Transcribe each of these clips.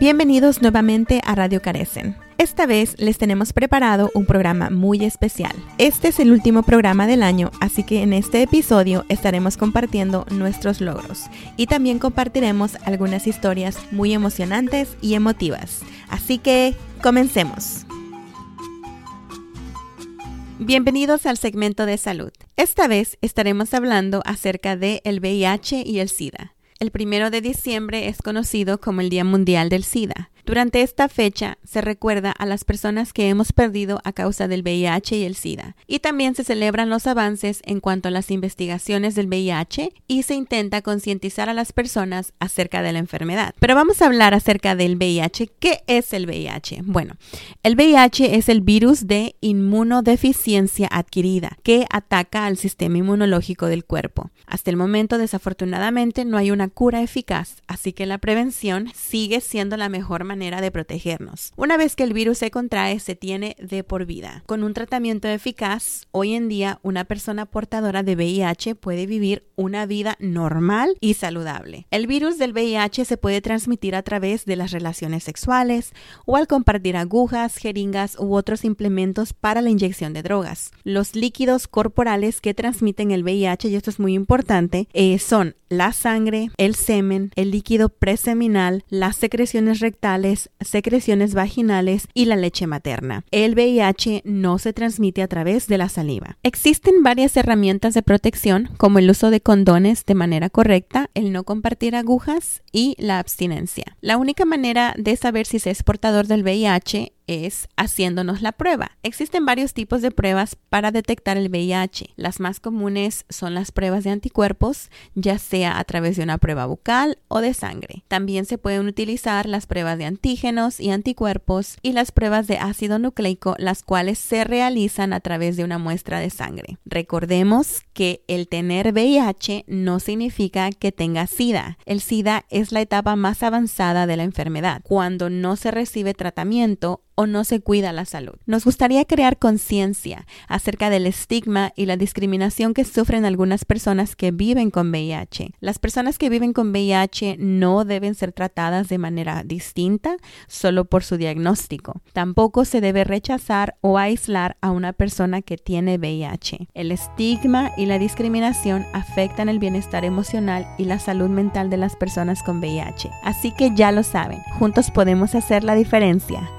Bienvenidos nuevamente a Radio Carecen. Esta vez les tenemos preparado un programa muy especial. Este es el último programa del año, así que en este episodio estaremos compartiendo nuestros logros y también compartiremos algunas historias muy emocionantes y emotivas. Así que comencemos. Bienvenidos al segmento de salud. Esta vez estaremos hablando acerca de el VIH y el SIDA. El primero de diciembre es conocido como el Día Mundial del SIDA. Durante esta fecha se recuerda a las personas que hemos perdido a causa del VIH y el SIDA, y también se celebran los avances en cuanto a las investigaciones del VIH y se intenta concientizar a las personas acerca de la enfermedad. Pero vamos a hablar acerca del VIH. ¿Qué es el VIH? Bueno, el VIH es el virus de inmunodeficiencia adquirida que ataca al sistema inmunológico del cuerpo. Hasta el momento, desafortunadamente, no hay una cura eficaz, así que la prevención sigue siendo la mejor manera de protegernos. Una vez que el virus se contrae, se tiene de por vida. Con un tratamiento eficaz, hoy en día una persona portadora de VIH puede vivir una vida normal y saludable. El virus del VIH se puede transmitir a través de las relaciones sexuales o al compartir agujas, jeringas u otros implementos para la inyección de drogas. Los líquidos corporales que transmiten el VIH, y esto es muy importante, eh, son la sangre, el semen, el líquido preseminal, las secreciones rectales, secreciones vaginales y la leche materna. El VIH no se transmite a través de la saliva. Existen varias herramientas de protección como el uso de condones de manera correcta, el no compartir agujas y la abstinencia. La única manera de saber si se es portador del VIH es haciéndonos la prueba. Existen varios tipos de pruebas para detectar el VIH. Las más comunes son las pruebas de anticuerpos, ya sea a través de una prueba bucal o de sangre. También se pueden utilizar las pruebas de antígenos y anticuerpos y las pruebas de ácido nucleico, las cuales se realizan a través de una muestra de sangre. Recordemos que el tener VIH no significa que tenga SIDA. El SIDA es la etapa más avanzada de la enfermedad, cuando no se recibe tratamiento o no se cuida la salud. Nos gustaría crear conciencia acerca del estigma y la discriminación que sufren algunas personas que viven con VIH. Las personas que viven con VIH no deben ser tratadas de manera distinta solo por su diagnóstico. Tampoco se debe rechazar o aislar a una persona que tiene VIH. El estigma y la discriminación afectan el bienestar emocional y la salud mental de las personas con VIH. Así que ya lo saben, juntos podemos hacer la diferencia.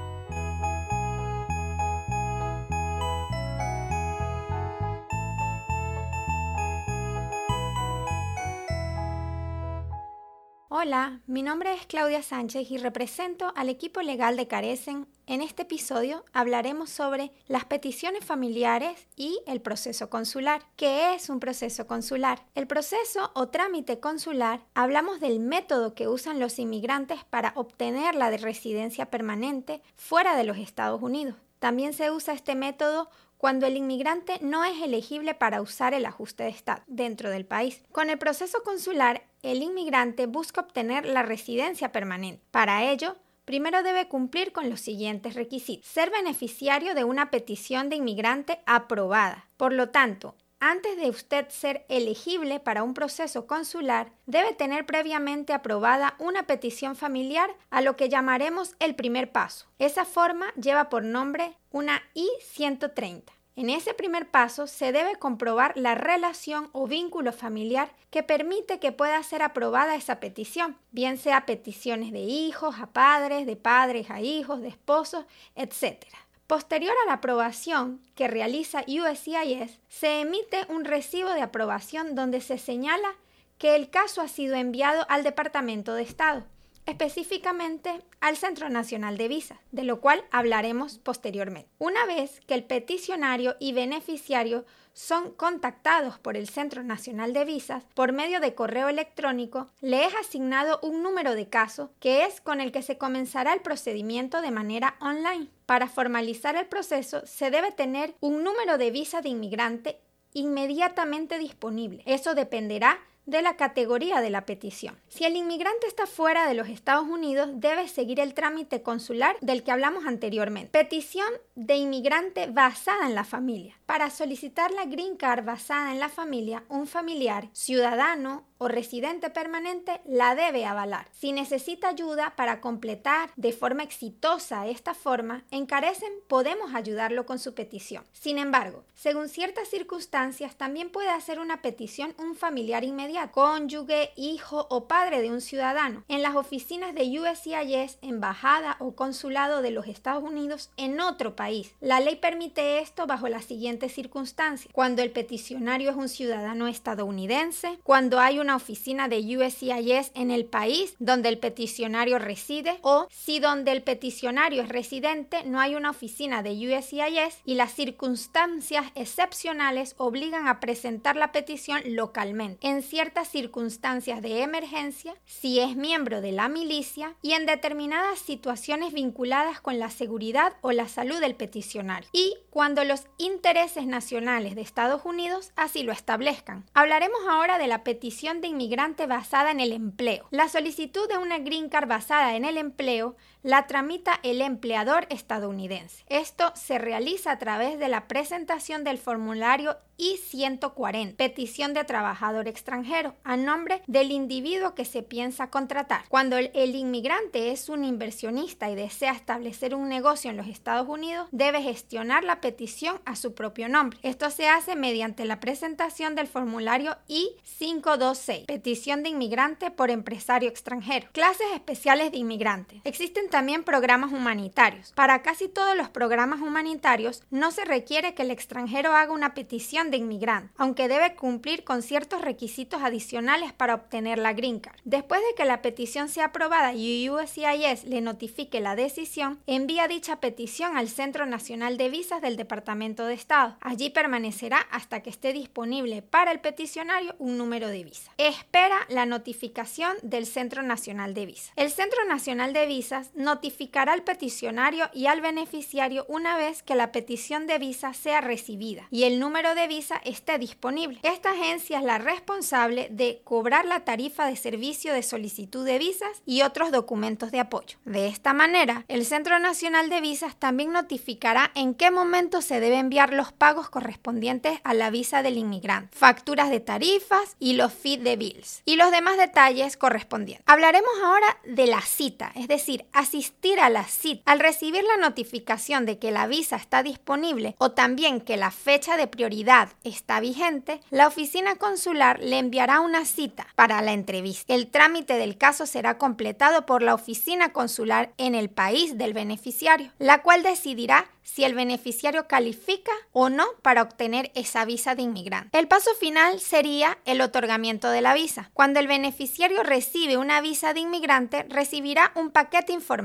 Mi nombre es Claudia Sánchez y represento al equipo legal de Carecen. En este episodio hablaremos sobre las peticiones familiares y el proceso consular. ¿Qué es un proceso consular? El proceso o trámite consular hablamos del método que usan los inmigrantes para obtener la de residencia permanente fuera de los Estados Unidos. También se usa este método cuando el inmigrante no es elegible para usar el ajuste de Estado dentro del país. Con el proceso consular, el inmigrante busca obtener la residencia permanente. Para ello, primero debe cumplir con los siguientes requisitos. Ser beneficiario de una petición de inmigrante aprobada. Por lo tanto, antes de usted ser elegible para un proceso consular, debe tener previamente aprobada una petición familiar a lo que llamaremos el primer paso. Esa forma lleva por nombre una I-130. En ese primer paso se debe comprobar la relación o vínculo familiar que permite que pueda ser aprobada esa petición, bien sea peticiones de hijos a padres, de padres a hijos, de esposos, etc. Posterior a la aprobación que realiza USCIS, se emite un recibo de aprobación donde se señala que el caso ha sido enviado al Departamento de Estado, específicamente al Centro Nacional de Visas, de lo cual hablaremos posteriormente. Una vez que el peticionario y beneficiario son contactados por el Centro Nacional de Visas por medio de correo electrónico, le es asignado un número de caso que es con el que se comenzará el procedimiento de manera online. Para formalizar el proceso se debe tener un número de visa de inmigrante inmediatamente disponible. Eso dependerá de la categoría de la petición. Si el inmigrante está fuera de los Estados Unidos, debe seguir el trámite consular del que hablamos anteriormente. Petición de inmigrante basada en la familia. Para solicitar la Green Card basada en la familia, un familiar, ciudadano o residente permanente la debe avalar. Si necesita ayuda para completar de forma exitosa esta forma, en Carecen podemos ayudarlo con su petición. Sin embargo, según ciertas circunstancias, también puede hacer una petición un familiar inmediato, cónyuge, hijo o padre de un ciudadano, en las oficinas de USCIS, embajada o consulado de los Estados Unidos en otro país. La ley permite esto bajo las siguientes circunstancias. Cuando el peticionario es un ciudadano estadounidense, cuando hay una oficina de USCIS en el país donde el peticionario reside o si donde el peticionario es residente no hay una oficina de USCIS y las circunstancias excepcionales obligan a presentar la petición localmente. En ciertas circunstancias de emergencia, si es miembro de la milicia y en determinadas situaciones vinculadas con la seguridad o la salud del peticionario. Y cuando los intereses nacionales de Estados Unidos así lo establezcan. Hablaremos ahora de la petición inmigrante basada en el empleo. La solicitud de una green card basada en el empleo la tramita el empleador estadounidense. Esto se realiza a través de la presentación del formulario I-140, petición de trabajador extranjero, a nombre del individuo que se piensa contratar. Cuando el, inmigrante es un inversionista y desea establecer un negocio en los Estados Unidos, debe gestionar la petición a su propio nombre. Esto se hace mediante la presentación del formulario I-526, petición de inmigrante por empresario extranjero. Clases especiales de inmigrante. Existen también programas humanitarios. Para casi todos los programas humanitarios no se requiere que el extranjero haga una petición de inmigrante, aunque debe cumplir con ciertos requisitos adicionales para obtener la green card. Después de que la petición sea aprobada y USCIS le notifique la decisión, envía dicha petición al Centro Nacional de Visas del Departamento de Estado. Allí permanecerá hasta que esté disponible para el peticionario un número de visa. Espera la notificación del Centro Nacional de Visas. El Centro Nacional de Visas notificará al peticionario y al beneficiario una vez que la petición de visa sea recibida y el número de visa esté disponible. Esta agencia es la responsable de cobrar la tarifa de servicio de solicitud de visas y otros documentos de apoyo. De esta manera, el Centro Nacional de Visas también notificará en qué momento se deben enviar los pagos correspondientes a la visa del inmigrante, facturas de tarifas y los feed de bills y los demás detalles correspondientes. Hablaremos ahora de la cita, es decir, asistir a la cita. Al recibir la notificación de que la visa está disponible o también que la fecha de prioridad está vigente, la oficina consular le enviará una cita para la entrevista. El trámite del caso será completado por la oficina consular en el país del beneficiario, la cual decidirá si el beneficiario califica o no para obtener esa visa de inmigrante. El paso final sería el otorgamiento de la visa. Cuando el beneficiario recibe una visa de inmigrante, recibirá un paquete informativo,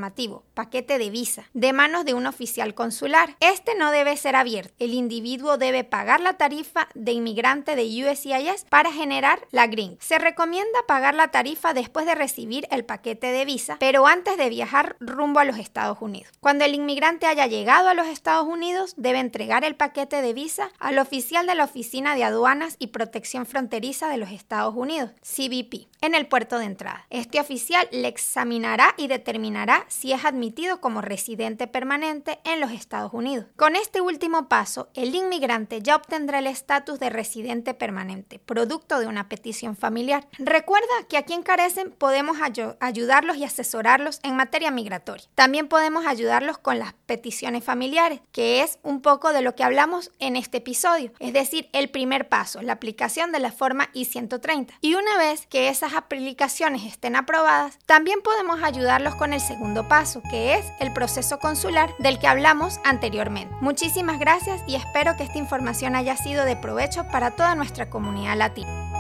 paquete de visa, de manos de un oficial consular. Este no debe ser abierto. El individuo debe pagar la tarifa de inmigrante de USCIS para generar la green. Se recomienda pagar la tarifa después de recibir el paquete de visa, pero antes de viajar rumbo a los Estados Unidos. Cuando el inmigrante haya llegado a los Estados Unidos debe entregar el paquete de visa al oficial de la Oficina de Aduanas y Protección Fronteriza de los Estados Unidos, CBP, en el puerto de entrada. Este oficial le examinará y determinará si es admitido como residente permanente en los Estados Unidos. Con este último paso, el inmigrante ya obtendrá el estatus de residente permanente, producto de una petición familiar. Recuerda que aquí en Carecen podemos ayudarlos y asesorarlos en materia migratoria. También podemos ayudarlos con las peticiones familiares que es un poco de lo que hablamos en este episodio, es decir, el primer paso, la aplicación de la forma I-130. Y una vez que esas aplicaciones estén aprobadas, también podemos ayudarlos con el segundo paso, que es el proceso consular del que hablamos anteriormente. Muchísimas gracias y espero que esta información haya sido de provecho para toda nuestra comunidad latina.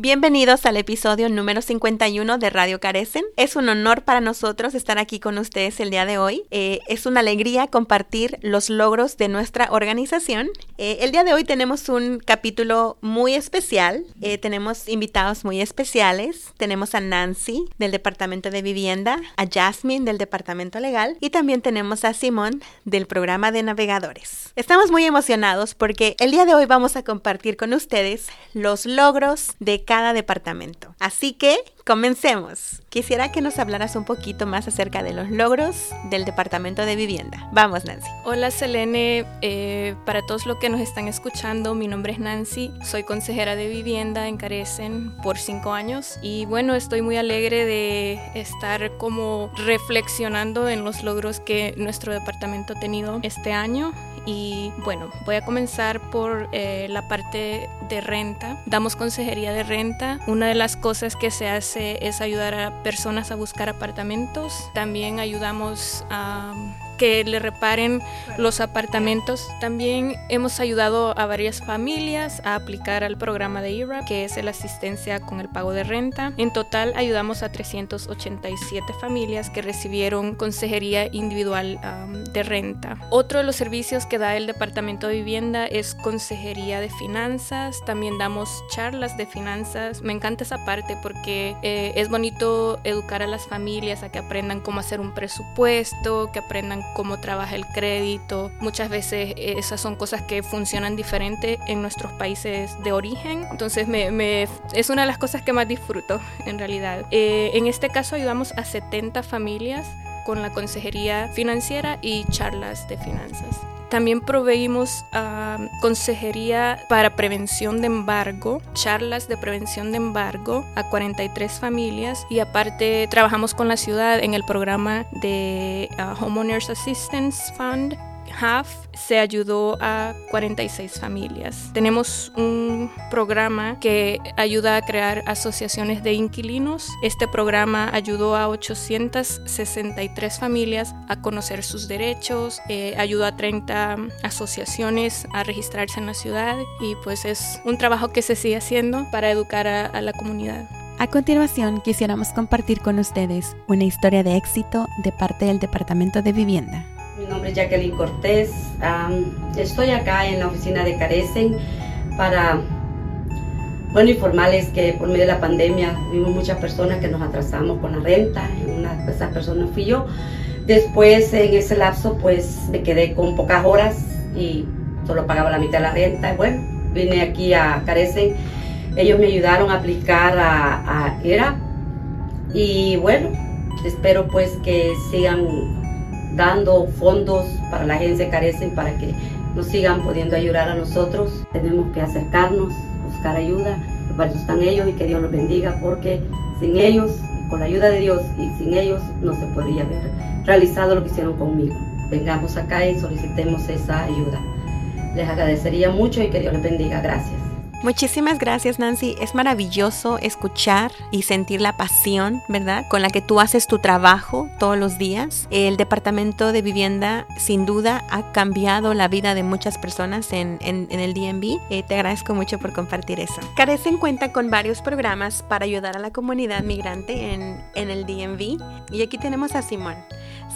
Bienvenidos al episodio número 51 de Radio Carecen. Es un honor para nosotros estar aquí con ustedes el día de hoy. Eh, es una alegría compartir los logros de nuestra organización. Eh, el día de hoy tenemos un capítulo muy especial. Eh, tenemos invitados muy especiales. Tenemos a Nancy del Departamento de Vivienda, a Jasmine del Departamento Legal y también tenemos a Simón del programa de navegadores. Estamos muy emocionados porque el día de hoy vamos a compartir con ustedes los logros de cada departamento. Así que comencemos. Quisiera que nos hablaras un poquito más acerca de los logros del Departamento de Vivienda. Vamos, Nancy. Hola, Selene. Eh, para todos los que nos están escuchando, mi nombre es Nancy. Soy consejera de vivienda en Carecen por cinco años. Y bueno, estoy muy alegre de estar como reflexionando en los logros que nuestro departamento ha tenido este año y bueno, voy a comenzar por eh, la parte de renta. Damos consejería de renta. Una de las cosas que se hace es ayudar a personas a buscar apartamentos. También ayudamos a que le reparen los apartamentos. También hemos ayudado a varias familias a aplicar al programa de IRA, que es la asistencia con el pago de renta. En total ayudamos a 387 familias que recibieron consejería individual de renta. Otro de los servicios que da el Departamento de Vivienda es consejería de finanzas. También damos charlas de finanzas. Me encanta esa parte porque eh, es bonito educar a las familias a que aprendan cómo hacer un presupuesto, que aprendan cómo trabaja el crédito. Muchas veces eh, esas son cosas que funcionan diferente en nuestros países de origen. Entonces me, es una de las cosas que más disfruto en realidad. Eh, en este caso ayudamos a 70 familias con la consejería financiera y charlas de finanzas. También proveímos consejería para prevención de embargo, charlas de prevención de embargo a 43 familias y aparte trabajamos con la ciudad en el programa de ah, Homeowners Assistance Fund HAF se ayudó a 46 familias. Tenemos un programa que ayuda a crear asociaciones de inquilinos. Este programa ayudó a 863 familias a conocer sus derechos, eh, ayudó a 30 asociaciones a registrarse en la ciudad y pues es un trabajo que se sigue haciendo para educar a la comunidad. A continuación, quisiéramos compartir con ustedes una historia de éxito de parte del Departamento de Vivienda. Nombre es Jacqueline Cortés. estoy acá en la oficina de Carecen para bueno, informarles que por medio de la pandemia vimos muchas personas que nos atrasamos con la renta. Una de esas personas fui yo. Después, en ese lapso, pues me quedé con pocas horas y solo pagaba la mitad de la renta. Bueno, vine aquí a Carecen. Ellos me ayudaron a aplicar a, a ERA. Y bueno, espero pues que sigan dando fondos para la agencia carecen para que nos sigan pudiendo ayudar a nosotros. Tenemos que acercarnos, buscar ayuda, para eso están ellos y que Dios los bendiga porque sin ellos, con la ayuda de Dios y sin ellos no se podría haber realizado lo que hicieron conmigo. Vengamos acá y solicitemos esa ayuda. Les agradecería mucho y que Dios les bendiga. Gracias. Muchísimas gracias Nancy. Es maravilloso escuchar y sentir la pasión, ¿verdad? Con la que tú haces tu trabajo todos los días. El Departamento de Vivienda sin duda ha cambiado la vida de muchas personas en, el DMV. Eh, te agradezco mucho por compartir eso. Carecen cuenta con varios programas para ayudar a la comunidad migrante en, en el DMV. Y aquí tenemos a Simón.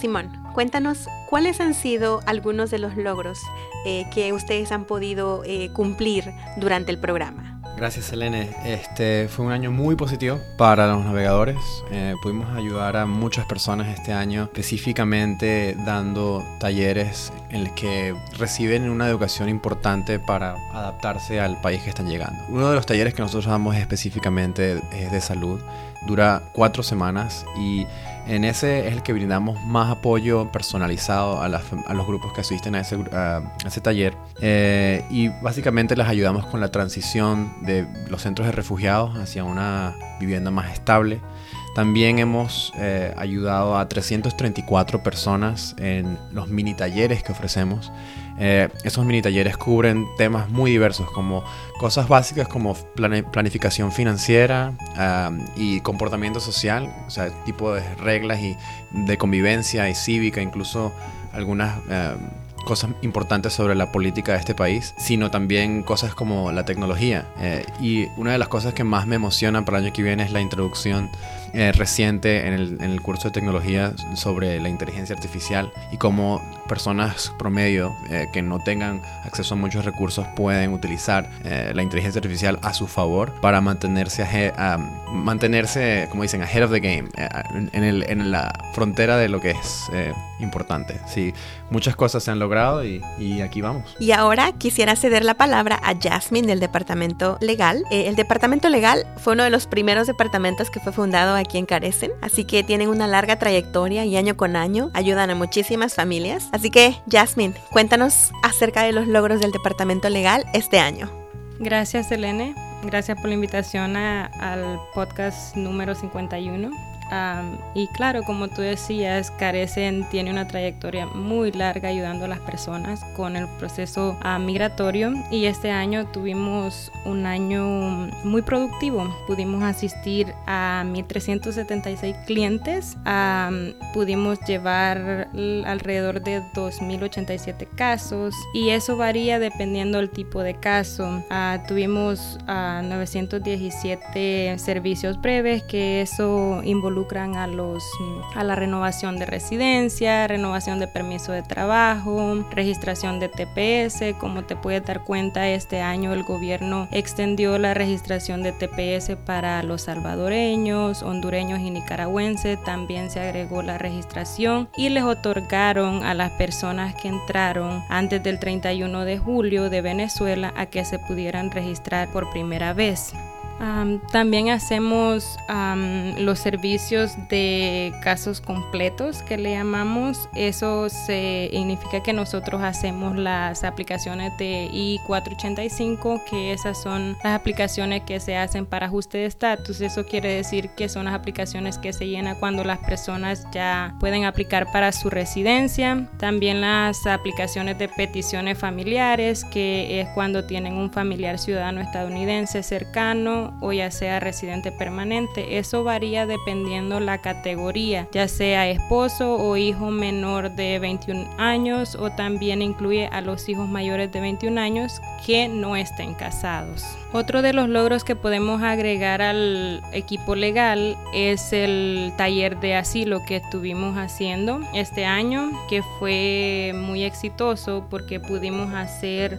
Simón, cuéntanos cuáles han sido algunos de los logros eh, que ustedes han podido eh, cumplir durante el programa. Gracias, Selene. Este fue un año muy positivo para los navegadores. Eh, pudimos ayudar a muchas personas este año, específicamente dando talleres en los que reciben una educación importante para adaptarse al país que están llegando. Uno de los talleres que nosotros damos específicamente es de salud. Dura cuatro semanas y en ese es el que brindamos más apoyo personalizado a, los grupos que asisten a ese, taller eh, y básicamente les ayudamos con la transición de los centros de refugiados hacia una vivienda más estable. También hemos eh, ayudado a 334 personas en los mini talleres que ofrecemos eh, esos mini talleres cubren temas muy diversos como cosas básicas como planificación financiera y comportamiento social, o sea, tipo de reglas y de convivencia y cívica, incluso algunas eh, cosas importantes sobre la política de este país, sino también cosas como la tecnología. Eh, y una de las cosas que más me emociona para el año que viene es la introducción reciente en el, en el, curso de tecnología sobre la inteligencia artificial y cómo personas promedio eh, que no tengan acceso a muchos recursos pueden utilizar eh, la inteligencia artificial a su favor para mantenerse, mantenerse como dicen, ahead of the game, eh, en, el, en, la frontera de lo que es importante. Sí, muchas cosas se han logrado y, y, aquí vamos. Y ahora quisiera ceder la palabra a Jasmine del Departamento Legal. el Departamento Legal fue uno de los primeros departamentos que fue fundado aquí en Carecen, así que tienen una larga trayectoria y año con año ayudan a muchísimas familias. Así que, Jasmine, cuéntanos acerca de los logros del Departamento Legal este año. Gracias, Elene. Gracias por la invitación al podcast número 51 y claro, como tú decías, Carecen tiene una trayectoria muy larga ayudando a las personas con el proceso ah, migratorio y este año tuvimos un año muy productivo. Pudimos asistir a 1.376 clientes, pudimos llevar alrededor de 2.087 casos y eso varía dependiendo del tipo de caso. Ah, tuvimos 917 ah, servicios breves que eso involucra a, los, a la renovación de residencia, renovación de permiso de trabajo, registración de TPS. Como te puedes dar cuenta, este año el gobierno extendió la registración de TPS para los salvadoreños, hondureños y nicaragüenses. También se agregó la registración y les otorgaron a las personas que entraron antes del 31 de julio de Venezuela a que se pudieran registrar por primera vez también hacemos los servicios de casos completos que le llamamos. Eso significa que nosotros hacemos las aplicaciones de I-485, que esas son las aplicaciones que se hacen para ajuste de estatus. Eso quiere decir que son las aplicaciones que se llenan cuando las personas ya pueden aplicar para su residencia. También las aplicaciones de peticiones familiares, que es cuando tienen un familiar ciudadano estadounidense cercano o ya sea residente permanente. Eso varía dependiendo la categoría, ya sea esposo o hijo menor de 21 años o también incluye a los hijos mayores de 21 años que no estén casados. Otro de los logros que podemos agregar al equipo legal es el taller de asilo que estuvimos haciendo este año, que fue muy exitoso porque pudimos hacer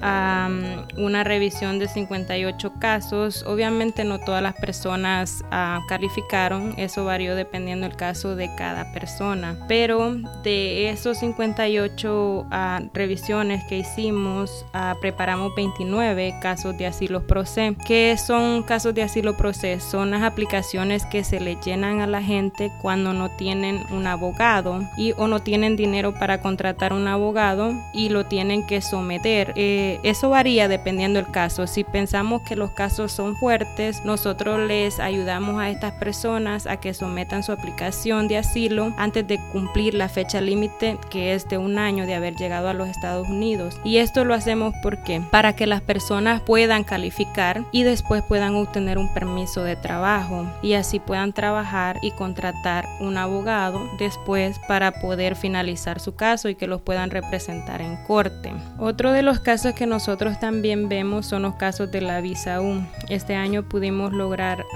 una revisión de 58 casos. Obviamente no todas las personas ah, calificaron, eso varió dependiendo del caso de cada persona, pero de esos 58 ah, revisiones que hicimos, ah, preparamos 29 casos de asilo proceso ¿Qué son casos de asilo proceso? Son las aplicaciones que se le llenan a la gente cuando no tienen un abogado y o no tienen dinero para contratar un abogado y lo tienen que someter. Eh, eso varía dependiendo del caso. Si pensamos que los casos son fuertes, nosotros les ayudamos a estas personas a que sometan su aplicación de asilo antes de cumplir la fecha límite que es de un año de haber llegado a los Estados Unidos. Y esto lo hacemos porque para que las personas puedan calificar y después puedan obtener un permiso de trabajo y así puedan trabajar y contratar un abogado después para poder finalizar su caso y que los puedan representar en corte. Otro de los casos que nosotros también vemos son los casos de la visa U. Este año pudimos lograr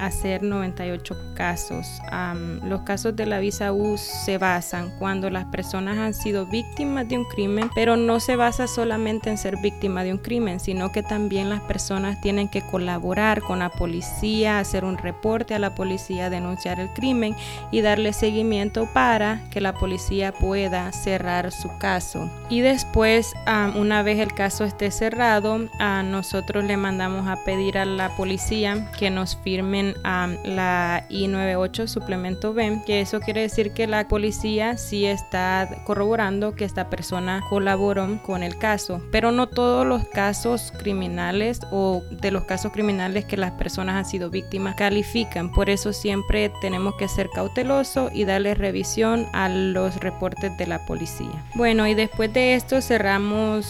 hacer 98 casos. los casos de la visa U se basan cuando las personas han sido víctimas de un crimen, pero no se basa solamente en ser víctima de un crimen, sino que también las personas tienen que colaborar con la policía, hacer un reporte a la policía, denunciar el crimen y darle seguimiento para que la policía pueda cerrar su caso. Y después, una vez el caso esté cerrado, a nosotros le mandamos a pedir a la policía que nos firmen la I-98 suplemento B, que eso quiere decir que la policía sí está corroborando que esta persona colaboró con el caso, pero no todos los casos criminales o de los casos criminales que las personas han sido víctimas califican. Por eso siempre tenemos que ser cautelosos y darle revisión a los reportes de la policía. Bueno, y después de esto cerramos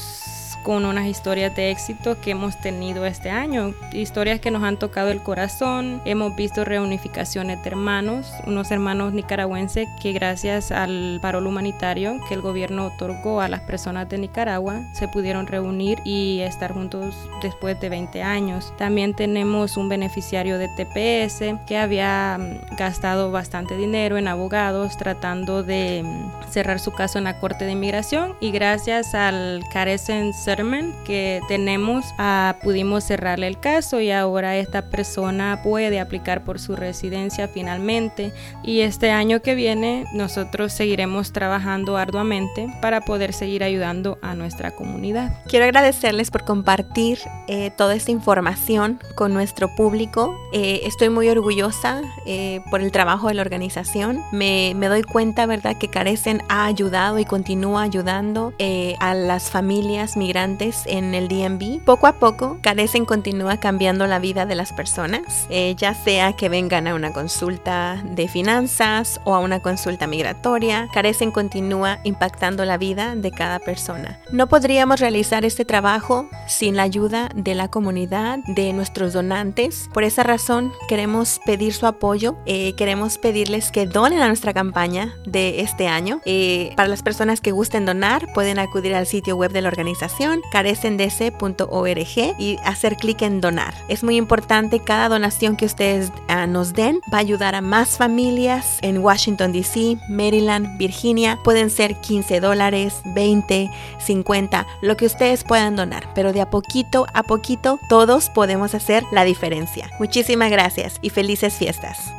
con unas historias de éxito que hemos tenido este año, historias que nos han tocado el corazón, hemos visto reunificaciones de hermanos, unos hermanos nicaragüenses que gracias al parol humanitario que el gobierno otorgó a las personas de Nicaragua se pudieron reunir y estar juntos después de 20 años. También tenemos un beneficiario de TPS que había mm, gastado bastante dinero en abogados tratando de mm, cerrar su caso en la Corte de Inmigración y gracias al Carecen Que tenemos ah, pudimos cerrarle el caso y ahora esta persona puede aplicar por su residencia finalmente y este año que viene nosotros seguiremos trabajando arduamente para poder seguir ayudando a nuestra comunidad. Quiero agradecerles por compartir eh, toda esta información con nuestro público. Eh, estoy muy orgullosa eh, por el trabajo de la organización. Me, me, doy cuenta, ¿verdad?, que Carecen ha ayudado y continúa ayudando a las familias migrantes en el DMV. Poco a poco, Carecen continúa cambiando la vida de las personas, ya sea que vengan a una consulta de finanzas o a una consulta migratoria. Carecen continúa impactando la vida de cada persona. No podríamos realizar este trabajo sin la ayuda de la comunidad, de nuestros donantes. Por esa razón queremos pedir su apoyo, eh, queremos pedirles que donen a nuestra campaña de este año. Eh, para las personas que gusten donar, pueden acudir al sitio web de la organización carecendc.org y hacer clic en donar. Es muy importante cada donación que ustedes ah, nos den va a ayudar a más familias en Washington DC, Maryland, Virginia. Pueden ser 15 dólares, 20, 50, lo que ustedes puedan donar, pero de a poquito a poquito todos podemos hacer la diferencia. Muchísimas gracias y felices fiestas.